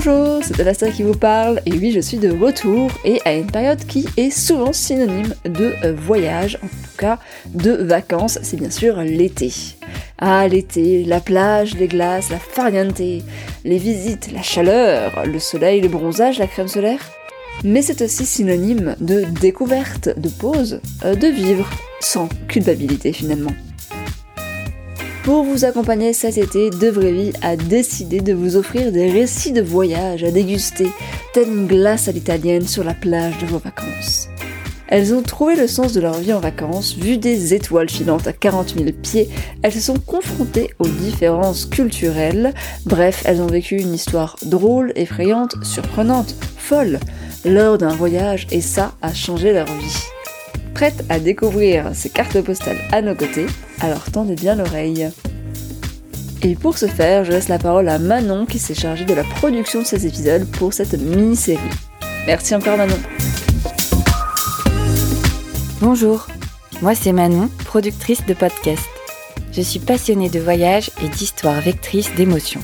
Bonjour, c'est Alastair qui vous parle, et oui, je suis de retour, et à une période qui est souvent synonyme de voyage, en tout cas de vacances, c'est bien sûr l'été. Ah, l'été, la plage, les glaces, la farniente, les visites, la chaleur, le soleil, le bronzage, la crème solaire. Mais c'est aussi synonyme de découverte, de pause, euh, de vivre, sans culpabilité finalement. Pour vous accompagner cet été, De Vraie a décidé de vous offrir des récits de voyage à déguster, telle une glace à l'italienne sur la plage de vos vacances. Elles ont trouvé le sens de leur vie en vacances, vu des étoiles filantes à 40 000 pieds, elles se sont confrontées aux différences culturelles, bref, elles ont vécu une histoire drôle, effrayante, surprenante, folle, lors d'un voyage, et ça a changé leur vie prête à découvrir ces cartes postales à nos côtés, alors tendez bien l'oreille. Et pour ce faire, je laisse la parole à Manon qui s'est chargée de la production de ces épisodes pour cette mini-série. Merci encore Manon. Bonjour, moi c'est Manon, productrice de podcast. Je suis passionnée de voyage et d'histoires vectrices d'émotions.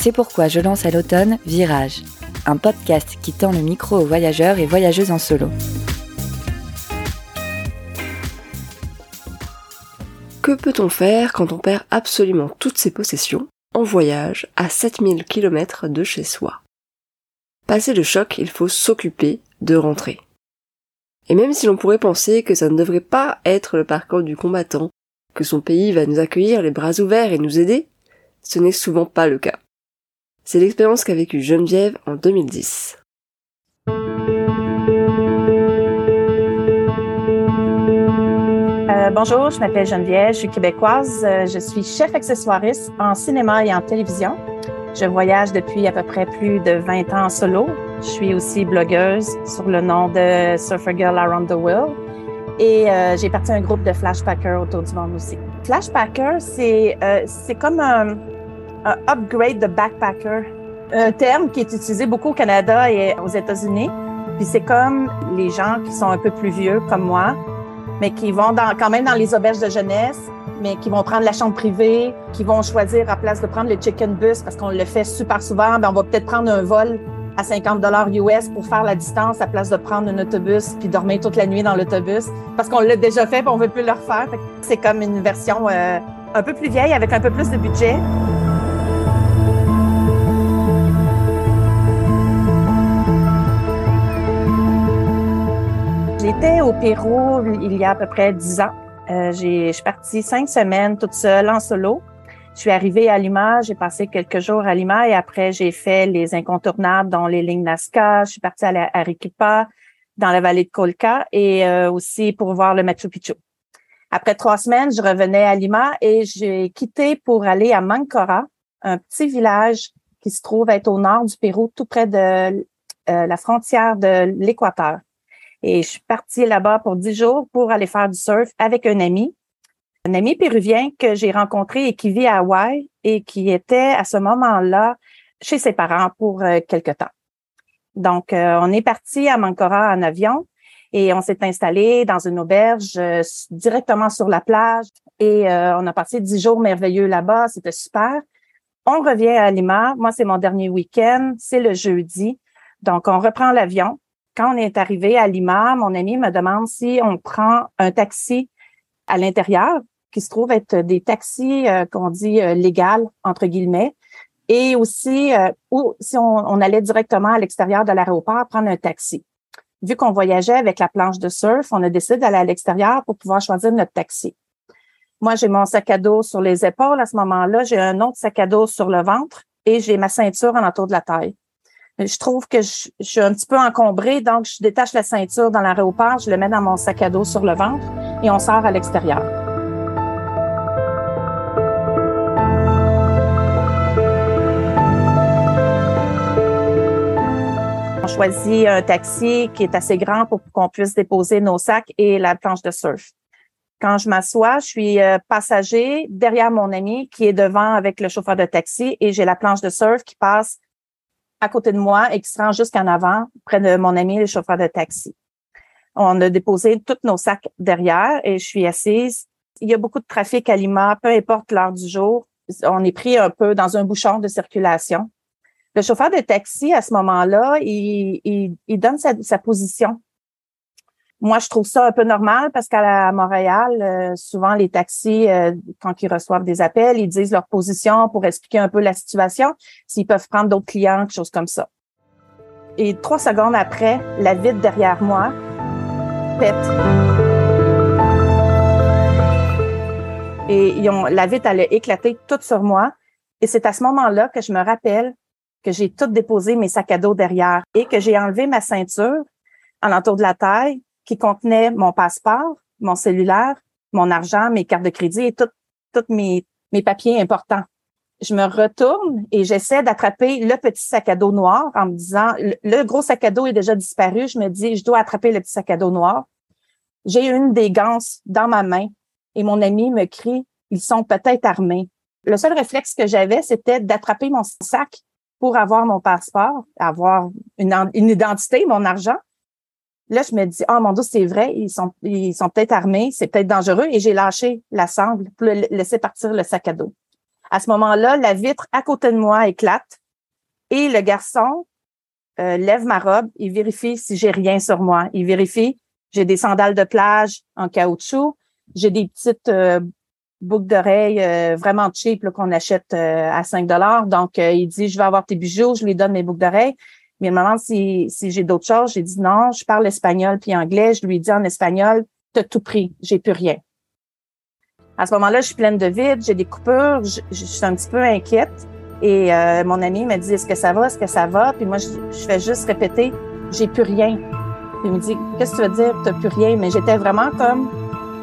C'est pourquoi je lance à l'automne Virage, un podcast qui tend le micro aux voyageurs et voyageuses en solo. Que peut-on faire quand on perd absolument toutes ses possessions en voyage à 7000 km de chez soi? Passé le choc, il faut s'occuper de rentrer. Et même si l'on pourrait penser que ça ne devrait pas être le parcours du combattant, que son pays va nous accueillir les bras ouverts et nous aider, ce n'est souvent pas le cas. C'est l'expérience qu'a vécue Geneviève en 2010. Bonjour, je m'appelle Geneviève, je suis québécoise. Euh, je suis chef accessoiriste en cinéma et en télévision. Je voyage depuis à peu près plus de 20 ans en solo. Je suis aussi blogueuse sur le nom de Surfer Girl Around the World. Et euh, j'ai parti un groupe de flashpackers autour du monde aussi. Flashpacker, c'est euh, comme un, un, upgrade de backpacker, un terme qui est utilisé beaucoup au Canada et aux États-Unis. Puis c'est comme les gens qui sont un peu plus vieux comme moi, mais qui vont quand même dans les auberges de jeunesse, mais qui vont prendre la chambre privée, qui vont choisir à place de prendre le chicken bus parce qu'on le fait super souvent, ben on va peut-être prendre un vol à 50 dollars US pour faire la distance à place de prendre un autobus puis dormir toute la nuit dans l'autobus parce qu'on l'a déjà fait, et on veut plus le refaire. C'est comme une version euh, un peu plus vieille avec un peu plus de budget. J'étais au Pérou il y a à peu près dix ans. Euh, je suis partie cinq semaines toute seule en solo. Je suis arrivée à Lima, j'ai passé quelques jours à Lima et après j'ai fait les incontournables dont les lignes Nazca. Je suis partie à Arequipa, dans la vallée de Colca et euh, aussi pour voir le Machu Picchu. Après trois semaines, je revenais à Lima et j'ai quitté pour aller à Mancora, un petit village qui se trouve être au nord du Pérou, tout près de euh, la frontière de l'Équateur. Et je suis partie là-bas pour dix jours pour aller faire du surf avec un ami, un ami péruvien que j'ai rencontré et qui vit à Hawaï et qui était à ce moment-là chez ses parents pour euh, quelque temps. Donc, euh, on est parti à Mancora en avion et on s'est installé dans une auberge euh, directement sur la plage et on a passé dix jours merveilleux là-bas. C'était super. On revient à Lima. Moi, c'est mon dernier week-end. C'est le jeudi. Donc, on reprend l'avion quand on est arrivé à Lima, mon ami me demande si on prend un taxi à l'intérieur, qui se trouve être des taxis euh, qu'on dit euh, légal entre guillemets, et aussi euh, si on, allait directement à l'extérieur de l'aéroport prendre un taxi. Vu qu'on voyageait avec la planche de surf, on a décidé d'aller à l'extérieur pour pouvoir choisir notre taxi. Moi, j'ai mon sac à dos sur les épaules à ce moment-là, j'ai un autre sac à dos sur le ventre et j'ai ma ceinture en entour de la taille je trouve que je, suis un petit peu encombrée, donc je détache la ceinture dans l'aéroport, je le mets dans mon sac à dos sur le ventre et on sort à l'extérieur. On choisit un taxi qui est assez grand pour qu'on puisse déposer nos sacs et la planche de surf. Quand je m'assois, je suis euh, passager derrière mon ami qui est devant avec le chauffeur de taxi et j'ai la planche de surf qui passe à côté de moi et qui se rend jusqu'en avant, près de mon ami, le chauffeur de taxi. On a déposé tous nos sacs derrière et je suis assise. Il y a beaucoup de trafic à Lima, peu importe l'heure du jour. On est pris un peu dans un bouchon de circulation. Le chauffeur de taxi, à ce moment-là, il, donne sa, position. Moi, je trouve ça un peu normal parce qu'à Montréal, euh, souvent les taxis, euh, quand ils reçoivent des appels, ils disent leur position pour expliquer un peu la situation, s'ils peuvent prendre d'autres clients, quelque chose comme ça. Et trois secondes après, la vitre derrière moi pète. Et ils ont, la vitre allait éclater toute sur moi. Et c'est à ce moment-là que je me rappelle que j'ai tout déposé mes sacs à dos derrière et que j'ai enlevé ma ceinture en l'entour de la taille qui contenait mon passeport, mon cellulaire, mon argent, mes cartes de crédit et tous mes, mes papiers importants. Je me retourne et j'essaie d'attraper le petit sac à dos noir en me disant, le, gros sac à dos est déjà disparu. Je me dis, je dois attraper le petit sac à dos noir. J'ai une des ganses dans ma main et mon ami me crie, ils sont peut-être armés. Le seul réflexe que j'avais, c'était d'attraper mon sac pour avoir mon passeport, avoir une, identité, mon argent. Là, je me dis, oh mon Dieu, c'est vrai, ils sont, ils sont peut-être armés, c'est peut-être dangereux, et j'ai lâché la sangle pour laisser partir le sac à dos. À ce moment-là, la vitre à côté de moi éclate et le garçon euh, lève ma robe, il vérifie si j'ai rien sur moi. Il vérifie, j'ai des sandales de plage en caoutchouc, j'ai des petites euh, boucles d'oreilles euh, vraiment cheap qu'on achète euh, à 5 dollars. Donc, il dit, je vais avoir tes bijoux, je lui donne mes boucles d'oreilles. Mais il me demande si, si j'ai d'autres choses. J'ai dit non, je parle espagnol puis anglais. Je lui dis en espagnol, t'as tout pris, j'ai plus rien. À ce moment-là, je suis pleine de vide, j'ai des coupures, je, suis un petit peu inquiète. Et mon ami me dit, est-ce que ça va, est-ce que ça va? Puis moi, je, je fais juste répéter, j'ai plus rien. Puis il me dit, qu'est-ce que tu veux dire, t'as plus rien? Mais j'étais vraiment comme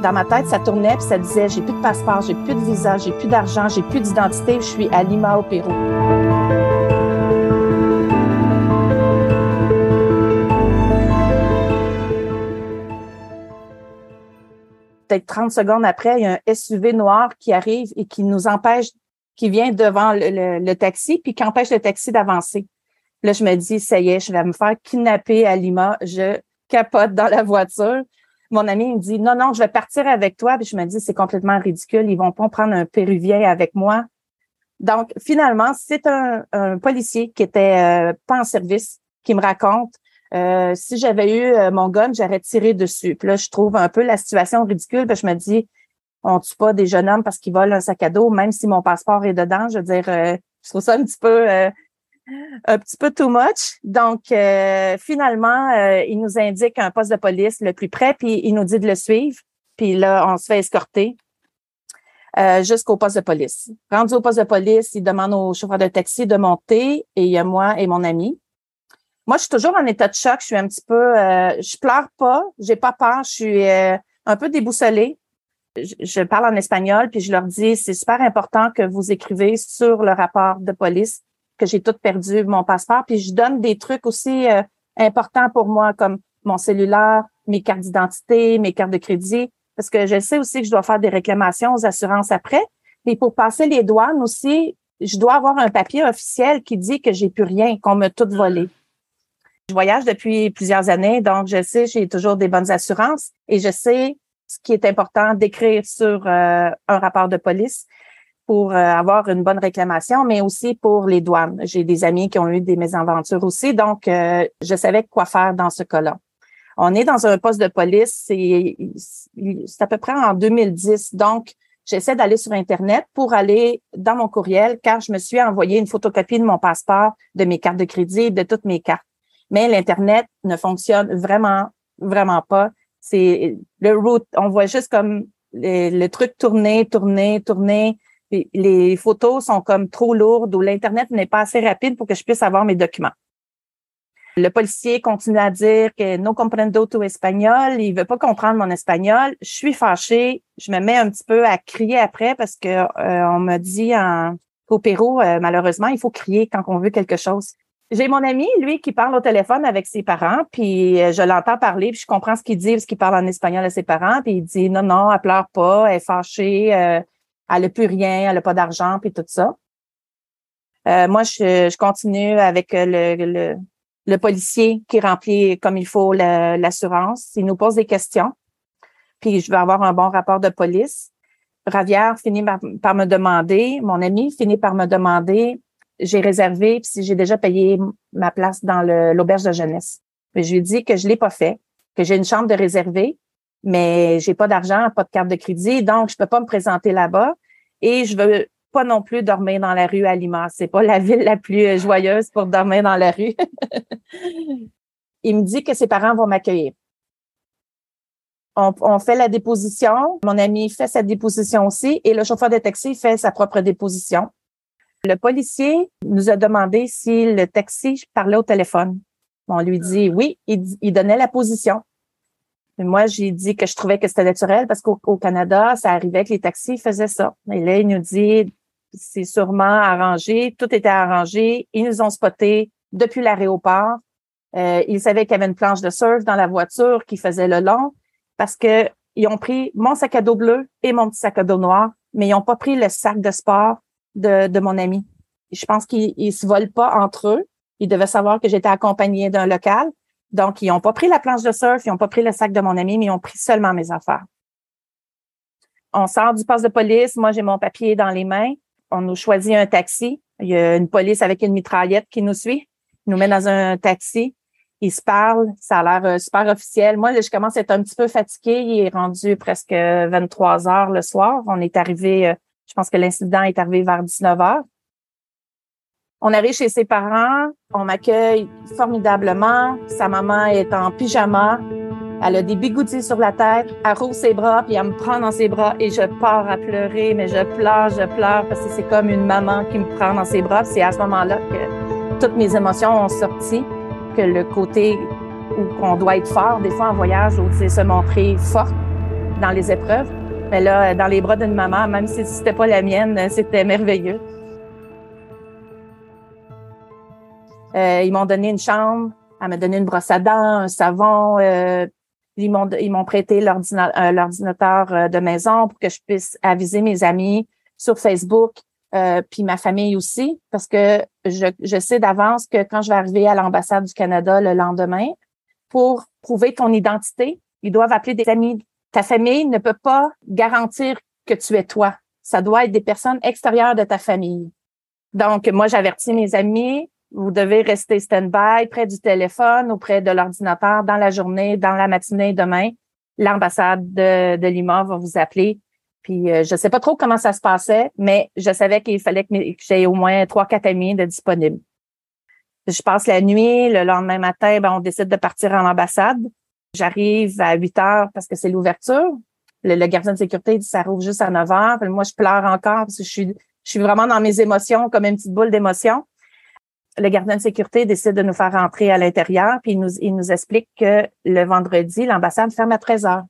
dans ma tête, ça tournait puis ça disait j'ai plus de passeport, j'ai plus de visa, j'ai plus d'argent, j'ai plus d'identité, je suis à Lima au Pérou. Peut-être 30 secondes après, il y a un SUV noir qui arrive et qui nous empêche, qui vient devant le, taxi puis qui empêche le taxi d'avancer. Là, je me dis, ça y est, je vais me faire kidnapper à Lima. Je capote dans la voiture mon ami me dit non, non, je vais partir avec toi. Puis je me dis, c'est complètement ridicule. Ils vont pas prendre un Péruvien avec moi. Donc, finalement, c'est un, policier qui était euh, pas en service qui me raconte euh, si j'avais eu euh, mon gun, j'aurais tiré dessus. Puis là, je trouve un peu la situation ridicule. Je me dis, on tue pas des jeunes hommes parce qu'ils volent un sac à dos, même si mon passeport est dedans. Je veux dire, je trouve ça un petit peu un petit peu too much. Donc, euh, finalement, euh, il nous indique un poste de police le plus près, puis il nous dit de le suivre. Puis là, on se fait escorter euh, jusqu'au poste de police. Rendu au poste de police, il demande au chauffeur de taxi de monter et il y a moi et mon ami. Moi, je suis toujours en état de choc. Je suis un petit peu, je pleure pas, j'ai pas peur, je suis un peu déboussolée. Je, je parle en espagnol, puis je leur dis, c'est super important que vous écrivez sur le rapport de police que j'ai tout perdu mon passeport. Puis je donne des trucs aussi euh, importants pour moi, comme mon cellulaire, mes cartes d'identité, mes cartes de crédit, parce que je sais aussi que je dois faire des réclamations aux assurances après. Et pour passer les douanes aussi, je dois avoir un papier officiel qui dit que j'ai plus rien, qu'on m'a tout volé. Je voyage depuis plusieurs années, donc je sais, j'ai toujours des bonnes assurances et je sais ce qui est important d'écrire sur euh, un rapport de police pour euh, avoir une bonne réclamation, mais aussi pour les douanes. J'ai des amis qui ont eu des mésaventures aussi, donc euh, je savais quoi faire dans ce cas-là. On est dans un poste de police, c'est à peu près en 2010, donc j'essaie d'aller sur Internet pour aller dans mon courriel car je me suis envoyé une photocopie de mon passeport, de mes cartes de crédit, de toutes mes cartes. Mais l'Internet ne fonctionne vraiment, vraiment pas. C'est le route, on voit juste comme le truc tourner, tourner, tourner les photos sont comme trop lourdes ou l'Internet n'est pas assez rapide pour que je puisse avoir mes documents. Le policier continue à dire que no comprendo tu espagnol, il veut pas comprendre mon espagnol. Je suis fâchée, je me mets un petit peu à crier après parce que euh, on m'a dit en, au Pérou, euh, malheureusement, il faut crier quand on veut quelque chose. J'ai mon ami, lui, qui parle au téléphone avec ses parents, puis euh, je l'entends parler, puis je comprends ce qu'il dit parce qu'il parle en espagnol à ses parents, puis il dit non, non, elle pleure pas, elle est fâchée, elle n'a plus rien, elle n'a pas d'argent, puis tout ça. Euh, moi, je, je, continue avec euh, le, le, le, policier qui remplit comme il faut l'assurance. il nous pose des questions, puis je vais avoir un bon rapport de police. Ravière finit par, me demander, mon ami finit par me demander j'ai réservé, puis j'ai déjà payé ma place dans l'auberge de jeunesse. je lui ai dit que je l'ai pas fait, que j'ai une chambre de réservée, mais j'ai pas d'argent, pas de carte de crédit, donc je peux pas me présenter là-bas. Et je veux pas non plus dormir dans la rue à Lima. C'est pas la ville la plus euh, joyeuse pour dormir dans la rue. Il me dit que ses parents vont m'accueillir. On, on, fait la déposition. Mon ami fait sa déposition aussi et le chauffeur de taxi fait sa propre déposition. Le policier nous a demandé si le taxi parlait au téléphone. On lui dit oui, il, donnait la position. Moi, j'ai dit que je trouvais que c'était naturel parce qu'au Canada, ça arrivait que les taxis faisaient ça. Et là, il nous dit c'est sûrement arrangé, tout était arrangé. Ils nous ont spotés depuis l'aéroport. Euh, ils savaient qu'il y avait une planche de surf dans la voiture qui faisait le long parce que ils ont pris mon sac à dos bleu et mon petit sac à dos noir, mais ils n'ont pas pris le sac de sport de, mon ami. Je pense qu'ils ne se volent pas entre eux. Ils devaient savoir que j'étais accompagnée d'un local. Donc, ils n'ont pas pris la planche de surf, ils n'ont pas pris le sac de mon ami, mais ils ont pris seulement mes affaires. On sort du poste de police. Moi, j'ai mon papier dans les mains on nous choisit un taxi. Il y a une police avec une mitraillette qui nous suit, il nous met dans un taxi. Ils se parlent, ça a l'air euh, super officiel. Moi, je commence à être un petit peu fatiguée. Il est rendu presque 23 heures le soir. On est arrivé, euh, je pense que l'incident est arrivé vers 19 heures. On arrive chez ses parents, on m'accueille formidablement. Sa maman est en pyjama. Elle a des bigoudis sur la tête, elle roule ses bras, puis elle me prend dans ses bras et je pars à pleurer, mais je pleure, je pleure parce que c'est comme une maman qui me prend dans ses bras. C'est à ce moment-là que toutes mes émotions ont sorti, que le côté où on doit être fort, des fois en voyage, où c'est se montrer fort dans les épreuves. Mais là, dans les bras d'une maman, même si c'était pas la mienne, c'était merveilleux. Euh, ils m'ont donné une chambre, elle m'a donné une brosse à dents, un savon, euh, ils m'ont, ils m'ont prêté euh, l'ordinateur euh, de maison pour que je puisse aviser mes amis sur Facebook, euh, puis ma famille aussi, parce que je, je sais d'avance que quand je vais arriver à l'ambassade du Canada le lendemain, pour prouver ton identité, ils doivent appeler des amis. Ta famille ne peut pas garantir que tu es toi. Ça doit être des personnes extérieures de ta famille. Donc, moi, j'avertis mes amis, vous devez rester stand-by près du téléphone ou près de l'ordinateur dans la journée, dans la matinée demain. L'ambassade de, Lima va vous appeler. Puis euh, je sais pas trop comment ça se passait, mais je savais qu'il fallait que, j'ai au moins trois, quatre amis de disponibles. Je passe la nuit, le lendemain matin, ben, on décide de partir en ambassade. J'arrive à 8 heures parce que c'est l'ouverture. Le, gardien de sécurité dit ça rouvre juste à 9 heures. moi, je pleure encore parce que je suis, je suis vraiment dans mes émotions, comme une petite boule d'émotion le gardien de sécurité décide de nous faire rentrer à l'intérieur, puis il nous, il nous explique que le vendredi, l'ambassade ferme à 13 heures.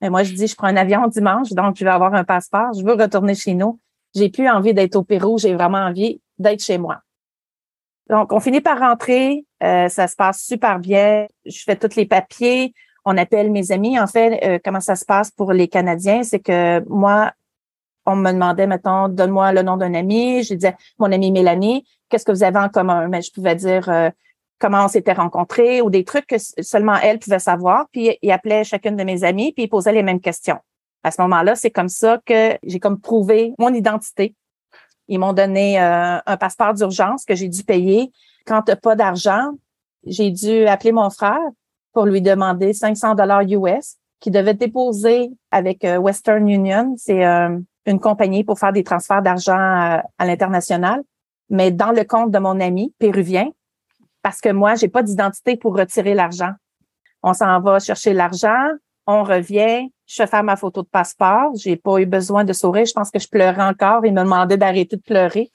Mais moi, je dis, je prends un avion dimanche, donc je vais avoir un passeport, je veux retourner chez nous. J'ai plus envie d'être au Pérou, j'ai vraiment envie d'être chez moi. Donc, on finit par rentrer, euh, ça se passe super bien. Je fais tous les papiers, on appelle mes amis. En fait, euh, comment ça se passe pour les Canadiens, c'est que moi, on me demandait, mettons, donne-moi le nom d'un ami. Je disais, mon ami Mélanie, qu'est-ce que vous avez en commun? Mais je pouvais dire euh, comment on s'était rencontrés ou des trucs que seulement elle pouvait savoir. Puis il appelait chacune de mes amies, puis il posait les mêmes questions. À ce moment-là, c'est comme ça que j'ai comme prouvé mon identité. Ils m'ont donné euh, un passeport d'urgence que j'ai dû payer. Quand tu pas d'argent, j'ai dû appeler mon frère pour lui demander 500 dollars US qu'il devait déposer avec euh, Western Union. C'est une compagnie pour faire des transferts d'argent à, l'international, mais dans le compte de mon ami péruvien, parce que moi, j'ai pas d'identité pour retirer l'argent. On s'en va chercher l'argent, on revient, je fais faire ma photo de passeport. J'ai pas eu besoin de sourire. Je pense que je pleurais encore. Il me demandait d'arrêter de pleurer.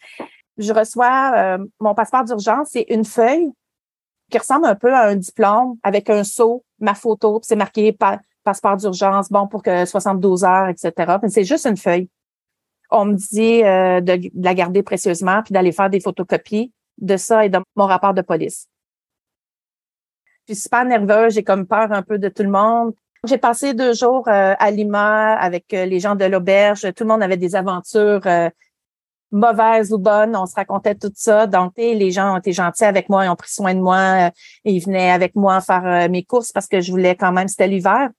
Je reçois euh, mon passeport d'urgence. C'est une feuille qui ressemble un peu à un diplôme avec un sceau, ma photo, c'est marqué passeport d'urgence, bon pour que 72 heures, etc. C'est juste une feuille on me dit euh, de, la garder précieusement puis d'aller faire des photocopies de ça et de mon rapport de police. Je suis super nerveuse, j'ai comme peur un peu de tout le monde. J'ai passé deux jours euh, à Lima avec euh, les gens de l'auberge. Tout le monde avait des aventures mauvaises ou bonnes. On se racontait tout ça. Donc, les gens ont été gentils avec moi, ils ont pris soin de moi. ils venaient avec moi faire mes courses parce que je voulais quand même, c'était l'hiver.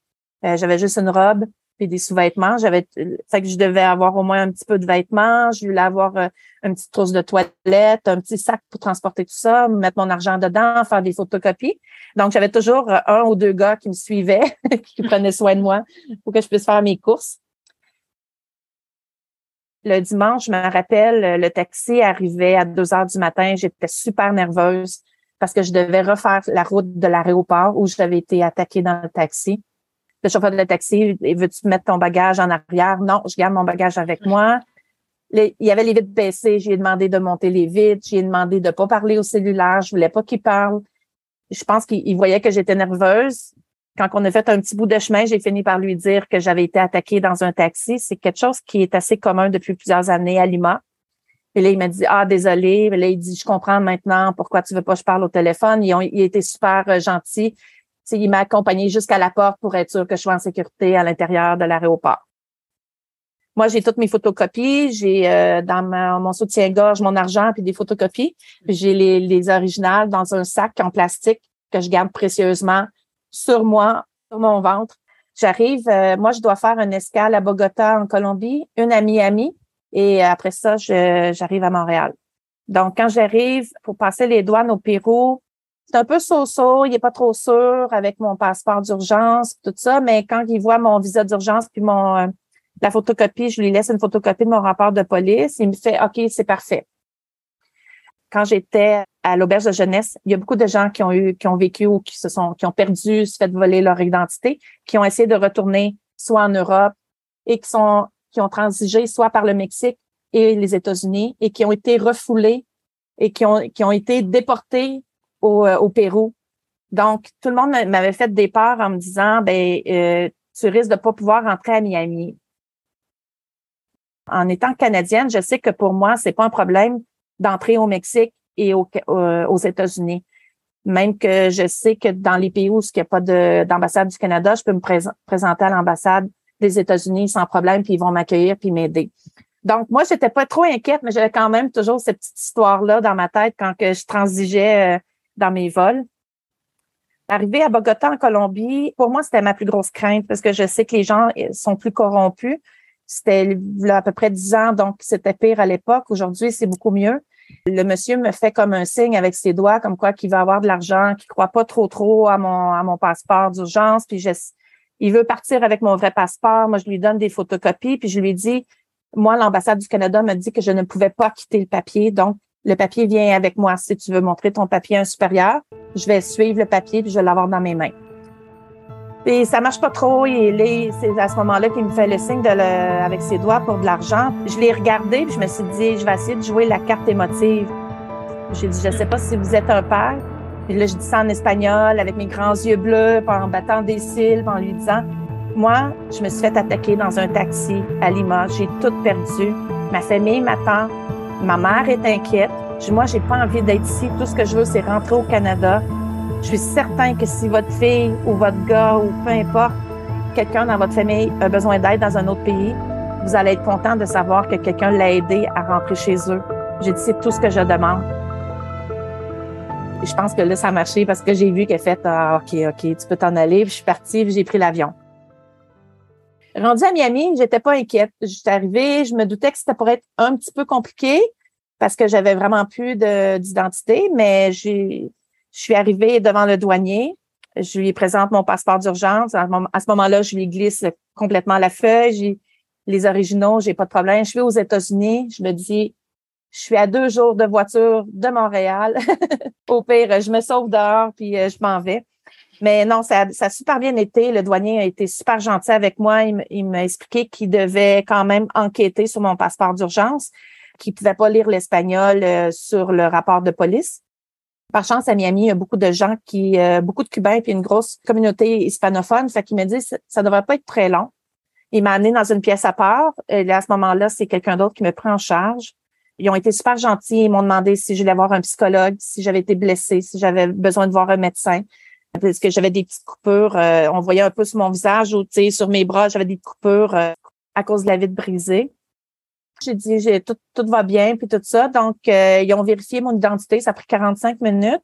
J'avais juste une robe. Puis des sous-vêtements. J'avais, fait que je devais avoir au moins un petit peu de vêtements. Je voulais avoir euh, une petite trousse de toilette, un petit sac pour transporter tout ça, mettre mon argent dedans, faire des photocopies. Donc, j'avais toujours euh, un ou deux gars qui me suivaient, qui prenaient soin de moi pour que je puisse faire mes courses. Le dimanche, je me rappelle, le taxi arrivait à 2 heures du matin. J'étais super nerveuse parce que je devais refaire la route de l'aéroport où j'avais été attaquée dans le taxi. Le chauffeur de taxi, veux-tu mettre ton bagage en arrière? Non, je garde mon bagage avec moi. il y avait les vitres baissées. J'ai demandé de monter les vitres. J'ai demandé de pas parler au cellulaire. Je voulais pas qu'il parle. Je pense qu'il voyait que j'étais nerveuse quand on a fait un petit bout de chemin, j'ai fini par lui dire que j'avais été attaquée dans un taxi. C'est quelque chose qui est assez commun depuis plusieurs années à Lima. Et là, il m'a dit, ah, désolé. là, il dit, je comprends maintenant pourquoi tu veux pas que je parle au téléphone. Ils ont, il était super euh, gentil. Il m'a accompagné jusqu'à la porte pour être sûr que je sois en sécurité à l'intérieur de l'aéroport. Moi, j'ai toutes mes photocopies. J'ai euh, dans mon soutien-gorge mon argent puis des photocopies. J'ai les, les originales dans un sac en plastique que je garde précieusement sur moi, sur mon ventre. J'arrive, euh, moi, je dois faire une escale à Bogota, en Colombie, une à Miami, et après ça, j'arrive à Montréal. Donc, quand j'arrive pour passer les douanes au Pérou, un peu so-so, il est pas trop sûr avec mon passeport d'urgence, tout ça, mais quand il voit mon visa d'urgence puis mon euh, la photocopie, je lui laisse une photocopie de mon rapport de police, il me fait OK, c'est parfait. Quand j'étais à l'auberge de jeunesse, il y a beaucoup de gens qui ont eu, qui ont vécu ou qui se sont, qui ont perdu, se fait voler leur identité, qui ont essayé de retourner soit en Europe et qui sont, qui ont transigé soit par le Mexique et les États-Unis et qui ont été refoulés et qui ont, qui ont été déportés au, euh, au Pérou. Donc, tout le monde m'avait fait des peurs en me disant, ben, euh, tu risques de pas pouvoir rentrer à Miami. En étant canadienne, je sais que pour moi, c'est pas un problème d'entrer au Mexique et aux États-Unis. Même que je sais que dans les pays où il n'y a pas d'ambassade du Canada, je peux me présenter à l'ambassade des États-Unis sans problème, puis ils vont m'accueillir puis m'aider. Donc, moi, j'étais pas trop inquiète, mais j'avais quand même toujours cette petite histoire-là dans ma tête quand que je transigeais euh, dans mes vols. Arriver à Bogota, en Colombie, pour moi, c'était ma plus grosse crainte parce que je sais que les gens sont plus corrompus. C'était à peu près dix ans, donc c'était pire à l'époque. Aujourd'hui, c'est beaucoup mieux. Le monsieur me fait comme un signe avec ses doigts, comme quoi qu'il va avoir de l'argent, qu'il croit pas trop trop à mon à mon passeport d'urgence, puis il veut partir avec mon vrai passeport. Moi, je lui donne des photocopies, puis je lui dis, moi, l'ambassade du Canada m'a dit que je ne pouvais pas quitter le papier, donc le papier vient avec moi. Si tu veux montrer ton papier à un supérieur, je vais suivre le papier puis je vais l'avoir dans mes mains. Et ça marche pas trop. Et c'est à ce moment-là qu'il me fait le signe de le, avec ses doigts pour de l'argent. Je l'ai regardé puis je me suis dit, je vais essayer de jouer la carte émotive. J'ai dit, je sais pas si vous êtes un père. Puis là, je dis ça en espagnol avec mes grands yeux bleus, en battant des cils, en lui disant, moi, je me suis fait attaquer dans un taxi à Lima. J'ai tout perdu. Ma famille m'attend. Ma mère est inquiète. Moi, j'ai pas envie d'être ici. Tout ce que je veux, c'est rentrer au Canada. Je suis certain que si votre fille ou votre gars ou peu importe, quelqu'un dans votre famille a besoin d'aide dans un autre pays, vous allez être content de savoir que quelqu'un l'a aidé à rentrer chez eux. J'ai dit, c'est tout ce que je demande. je pense que là, ça a marché parce que j'ai vu qu'elle fait, ah, OK, OK, tu peux t'en aller. Je suis partie, j'ai pris l'avion. Rendue à Miami, j'étais pas inquiète. J'étais arrivée, je me doutais que c'était pour être un petit peu compliqué parce que j'avais vraiment plus d'identité, mais je suis arrivée devant le douanier. Je lui présente mon passeport d'urgence. À ce moment-là, je lui glisse complètement la feuille. les originaux, j'ai pas de problème. Je vais aux États-Unis. Je me dis, je suis à deux jours de voiture de Montréal. Au pire, je me sauve dehors puis euh, je m'en vais. Mais non, ça, ça, a super bien été. Le douanier a été super gentil avec moi. Il, m'a expliqué qu'il devait quand même enquêter sur mon passeport d'urgence, qu'il pouvait pas lire l'espagnol euh, sur le rapport de police. Par chance, à Miami, il y a beaucoup de gens qui, euh, beaucoup de Cubains, puis une grosse communauté hispanophone. Fait qu'il m'a dit, ça, ne devrait pas être très long. Il m'a amené dans une pièce à part. Et à ce moment-là, c'est quelqu'un d'autre qui me prend en charge. Ils ont été super gentils. Ils m'ont demandé si je voulais voir un psychologue, si j'avais été blessée, si j'avais besoin de voir un médecin. Parce que j'avais des petites coupures. Euh, on voyait un peu sur mon visage ou sur mes bras, j'avais des coupures euh, à cause de la vitre brisée. J'ai dit, j'ai tout, tout va bien, puis tout ça. Donc, euh, ils ont vérifié mon identité. Ça a pris 45 minutes.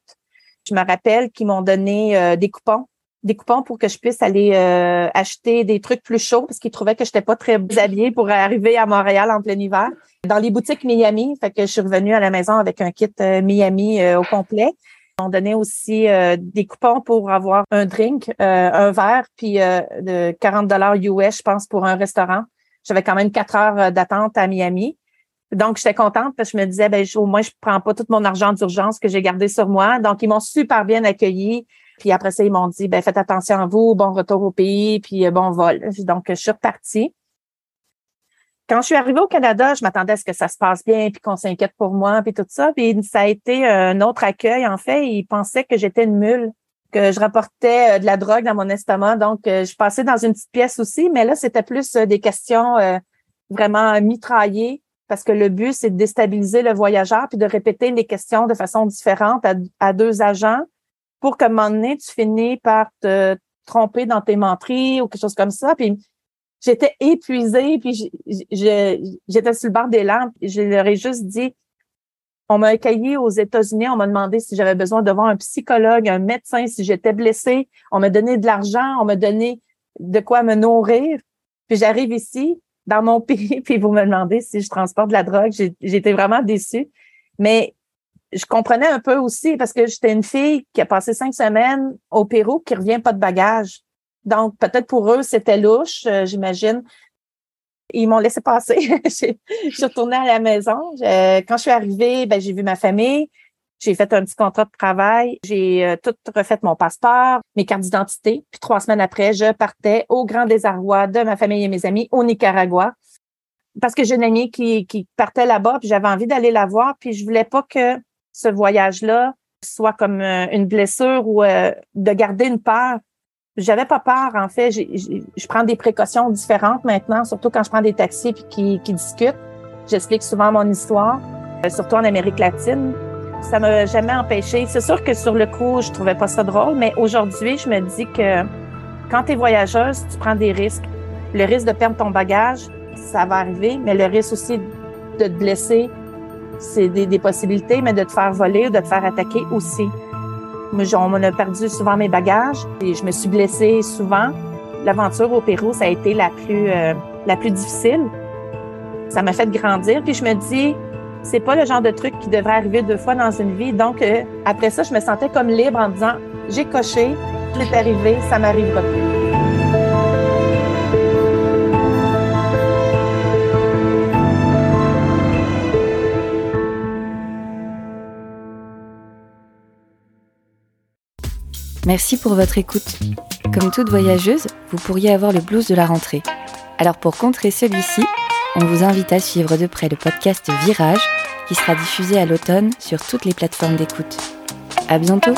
Je me rappelle qu'ils m'ont donné euh, des coupons des coupons pour que je puisse aller euh, acheter des trucs plus chauds parce qu'ils trouvaient que je n'étais pas très habillée pour arriver à Montréal en plein hiver. Dans les boutiques Miami, fait que je suis revenue à la maison avec un kit euh, Miami au complet. On donnait aussi des coupons pour avoir un drink, un verre, puis de 40 dollars US, je pense, pour un restaurant. J'avais quand même quatre heures d'attente à Miami. Donc, j'étais contente parce que je me disais, ben, au moins, je prends pas tout mon argent d'urgence que j'ai gardé sur moi. Donc, ils m'ont super bien accueilli. Puis après ça, ils m'ont dit, ben faites attention à vous, bon retour au pays, puis euh, bon vol. Donc, je suis repartie. Quand je suis arrivée au Canada, je m'attendais à ce que ça se passe bien, puis qu'on s'inquiète pour moi, puis tout ça. Puis ça a été un autre accueil, en fait. Ils pensaient que j'étais une mule, que je rapportais euh, de la drogue dans mon estomac. Donc, euh, je passais dans une petite pièce aussi, mais là, c'était plus des questions vraiment mitraillées parce que le but, c'est de déstabiliser le voyageur puis de répéter les questions de façon différente à deux agents pour qu'à un moment donné, tu finis par te tromper dans tes menteries ou quelque chose comme ça. J'étais épuisée, puis j'étais sur le bord des lampes. Je leur ai juste dit, on m'a accueilli aux États-Unis, on m'a demandé si j'avais besoin de voir un psychologue, un médecin, si j'étais blessée. On m'a donné de l'argent, on m'a donné de quoi me nourrir. Puis j'arrive ici, dans mon pays, puis vous me demandez si je transporte de la drogue. J'étais vraiment déçue. Mais je comprenais un peu aussi parce que j'étais une fille qui a passé cinq semaines au Pérou qui revient pas de bagages. Donc, peut-être pour eux, c'était louche, euh, j'imagine. Ils m'ont laissé passer. je suis retournée à la maison. quand je suis arrivée, ben, j'ai vu ma famille. J'ai fait un petit contrat de travail. J'ai euh, tout refait mon passeport, mes cartes d'identité. Puis trois semaines après, je partais au grand désarroi de ma famille et mes amis au Nicaragua. Parce que j'ai une amie qui, qui partait là-bas, puis j'avais envie d'aller la voir, puis je voulais pas que ce voyage-là soit comme euh, une blessure ou euh, de garder une peur. J'avais pas peur, en fait. je prends des précautions différentes maintenant, surtout quand je prends des taxis puis qui, qui discutent. J'explique souvent mon histoire, euh, surtout en Amérique latine. Ça m'a jamais empêché. C'est sûr que sur le coup, je trouvais pas ça drôle, mais aujourd'hui, je me dis que quand tu es voyageuse, tu prends des risques. Le risque de perdre ton bagage, ça va arriver, mais le risque aussi de te blesser, c'est des, possibilités, mais de te faire voler ou de te faire attaquer aussi. On m'a perdu souvent mes bagages et je me suis blessée souvent. L'aventure au Pérou, ça a été la plus, euh, la plus difficile. Ça m'a fait grandir. Puis je me dis, c'est pas le genre de truc qui devrait arriver deux fois dans une vie. Donc, euh, après ça, je me sentais comme libre en disant, j'ai coché, c'est arrivé, ça m'arrivera plus. Merci pour votre écoute. Comme toute voyageuse, vous pourriez avoir le blues de la rentrée. Alors pour contrer celui-ci, on vous invite à suivre de près le podcast Virage qui sera diffusé à l'automne sur toutes les plateformes d'écoute. À bientôt!